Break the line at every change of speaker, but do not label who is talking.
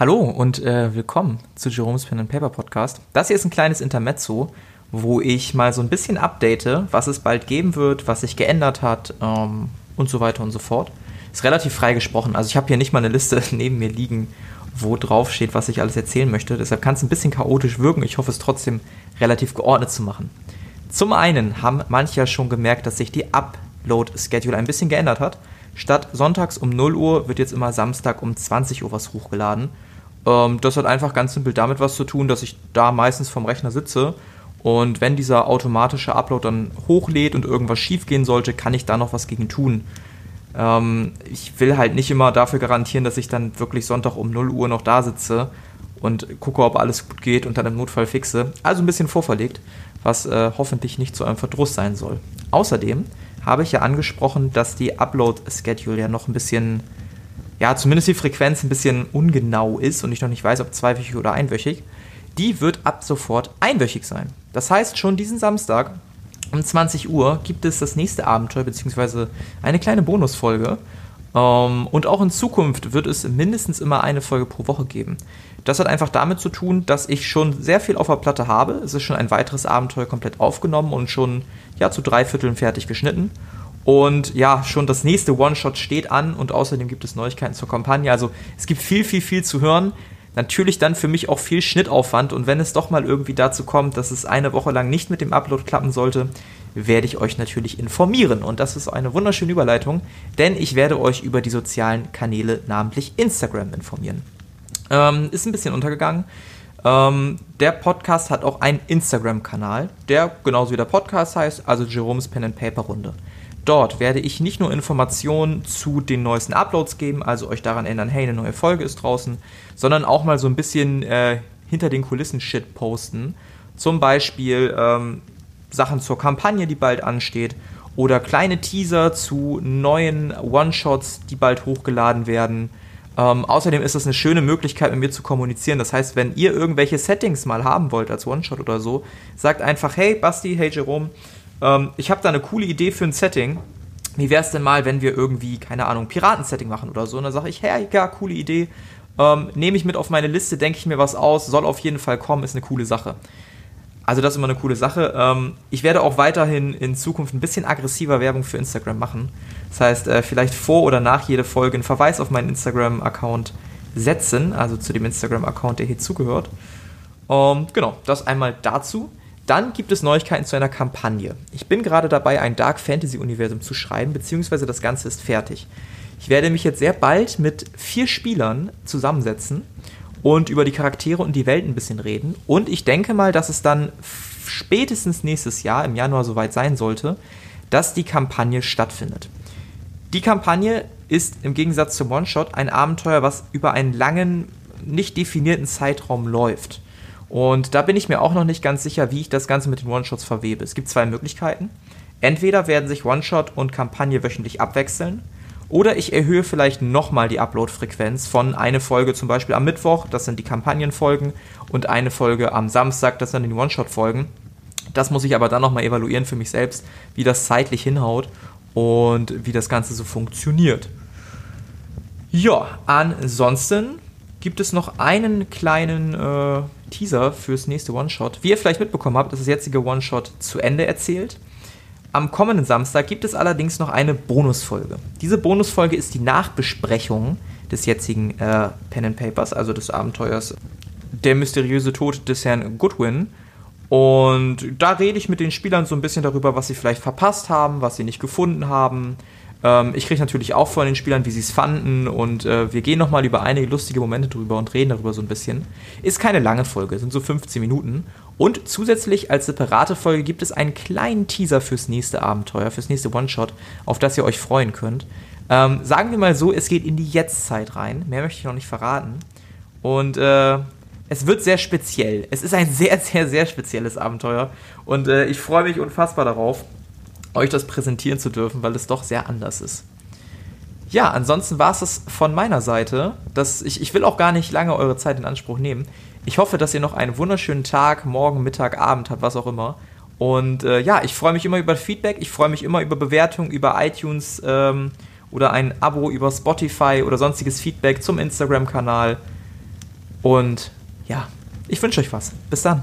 Hallo und äh, willkommen zu Jerome's Pen and Paper Podcast. Das hier ist ein kleines Intermezzo, wo ich mal so ein bisschen update, was es bald geben wird, was sich geändert hat ähm, und so weiter und so fort. Ist relativ frei gesprochen. Also ich habe hier nicht mal eine Liste neben mir liegen, wo drauf steht, was ich alles erzählen möchte. Deshalb kann es ein bisschen chaotisch wirken. Ich hoffe es trotzdem relativ geordnet zu machen. Zum einen haben manche ja schon gemerkt, dass sich die Upload-Schedule ein bisschen geändert hat. Statt sonntags um 0 Uhr wird jetzt immer Samstag um 20 Uhr was hochgeladen. Ähm, das hat einfach ganz simpel damit was zu tun, dass ich da meistens vom Rechner sitze und wenn dieser automatische Upload dann hochlädt und irgendwas schief gehen sollte, kann ich da noch was gegen tun. Ähm, ich will halt nicht immer dafür garantieren, dass ich dann wirklich Sonntag um 0 Uhr noch da sitze und gucke, ob alles gut geht und dann im Notfall fixe. Also ein bisschen vorverlegt, was äh, hoffentlich nicht zu einem Verdruss sein soll. Außerdem habe ich ja angesprochen, dass die Upload-Schedule ja noch ein bisschen, ja, zumindest die Frequenz ein bisschen ungenau ist und ich noch nicht weiß, ob zweiwöchig oder einwöchig. Die wird ab sofort einwöchig sein. Das heißt, schon diesen Samstag um 20 Uhr gibt es das nächste Abenteuer, beziehungsweise eine kleine Bonusfolge. Ähm, und auch in Zukunft wird es mindestens immer eine Folge pro Woche geben. Das hat einfach damit zu tun, dass ich schon sehr viel auf der Platte habe. Es ist schon ein weiteres Abenteuer komplett aufgenommen und schon ja, zu drei Vierteln fertig geschnitten. Und ja, schon das nächste One-Shot steht an und außerdem gibt es Neuigkeiten zur Kampagne. Also es gibt viel, viel, viel zu hören. Natürlich dann für mich auch viel Schnittaufwand und wenn es doch mal irgendwie dazu kommt, dass es eine Woche lang nicht mit dem Upload klappen sollte, werde ich euch natürlich informieren. Und das ist eine wunderschöne Überleitung, denn ich werde euch über die sozialen Kanäle, namentlich Instagram, informieren. Ähm, ist ein bisschen untergegangen. Ähm, der Podcast hat auch einen Instagram-Kanal, der genauso wie der Podcast heißt, also Jerome's Pen and Paper Runde. Dort werde ich nicht nur Informationen zu den neuesten Uploads geben, also euch daran erinnern, hey, eine neue Folge ist draußen, sondern auch mal so ein bisschen äh, hinter den Kulissen Shit posten. Zum Beispiel ähm, Sachen zur Kampagne, die bald ansteht, oder kleine Teaser zu neuen One-Shots, die bald hochgeladen werden. Ähm, außerdem ist das eine schöne Möglichkeit, mit mir zu kommunizieren. Das heißt, wenn ihr irgendwelche Settings mal haben wollt als One-Shot oder so, sagt einfach, hey Basti, hey Jerome, ähm, ich habe da eine coole Idee für ein Setting. Wie wäre es denn mal, wenn wir irgendwie, keine Ahnung, Piraten-Setting machen oder so? Und dann sage ich, hey, ja, coole Idee. Ähm, Nehme ich mit auf meine Liste, denke ich mir was aus, soll auf jeden Fall kommen, ist eine coole Sache. Also das ist immer eine coole Sache. Ähm, ich werde auch weiterhin in Zukunft ein bisschen aggressiver Werbung für Instagram machen. Das heißt, äh, vielleicht vor oder nach jeder Folge einen Verweis auf meinen Instagram-Account setzen, also zu dem Instagram-Account, der hier zugehört. Ähm, genau, das einmal dazu. Dann gibt es Neuigkeiten zu einer Kampagne. Ich bin gerade dabei, ein Dark Fantasy Universum zu schreiben, beziehungsweise das Ganze ist fertig. Ich werde mich jetzt sehr bald mit vier Spielern zusammensetzen und über die Charaktere und die Welt ein bisschen reden. Und ich denke mal, dass es dann spätestens nächstes Jahr, im Januar, soweit sein sollte, dass die Kampagne stattfindet. Die Kampagne ist im Gegensatz zum One-Shot ein Abenteuer, was über einen langen, nicht definierten Zeitraum läuft. Und da bin ich mir auch noch nicht ganz sicher, wie ich das Ganze mit den One-Shots verwebe. Es gibt zwei Möglichkeiten. Entweder werden sich One-Shot und Kampagne wöchentlich abwechseln, oder ich erhöhe vielleicht nochmal die Upload-Frequenz von eine Folge zum Beispiel am Mittwoch, das sind die Kampagnenfolgen, und eine Folge am Samstag, das sind die One-Shot-Folgen. Das muss ich aber dann nochmal evaluieren für mich selbst, wie das zeitlich hinhaut und wie das Ganze so funktioniert. Ja, ansonsten gibt es noch einen kleinen äh, Teaser fürs nächste One-Shot. Wie ihr vielleicht mitbekommen habt, ist das jetzige One-Shot zu Ende erzählt. Am kommenden Samstag gibt es allerdings noch eine Bonusfolge. Diese Bonusfolge ist die Nachbesprechung des jetzigen äh, Pen and Papers, also des Abenteuers Der mysteriöse Tod des Herrn Goodwin. Und da rede ich mit den Spielern so ein bisschen darüber, was sie vielleicht verpasst haben, was sie nicht gefunden haben, ähm, ich kriege natürlich auch von den Spielern, wie sie es fanden und äh, wir gehen nochmal über einige lustige Momente drüber und reden darüber so ein bisschen. Ist keine lange Folge, sind so 15 Minuten. Und zusätzlich als separate Folge gibt es einen kleinen Teaser fürs nächste Abenteuer, fürs nächste One-Shot, auf das ihr euch freuen könnt. Ähm, sagen wir mal so, es geht in die Jetztzeit rein. Mehr möchte ich noch nicht verraten. Und äh, es wird sehr speziell. Es ist ein sehr, sehr, sehr spezielles Abenteuer. Und äh, ich freue mich unfassbar darauf euch das präsentieren zu dürfen, weil es doch sehr anders ist. Ja, ansonsten war es es von meiner Seite. Das, ich, ich will auch gar nicht lange eure Zeit in Anspruch nehmen. Ich hoffe, dass ihr noch einen wunderschönen Tag, morgen, Mittag, Abend habt, was auch immer. Und äh, ja, ich freue mich immer über Feedback, ich freue mich immer über Bewertungen über iTunes ähm, oder ein Abo über Spotify oder sonstiges Feedback zum Instagram-Kanal. Und ja, ich wünsche euch was. Bis dann.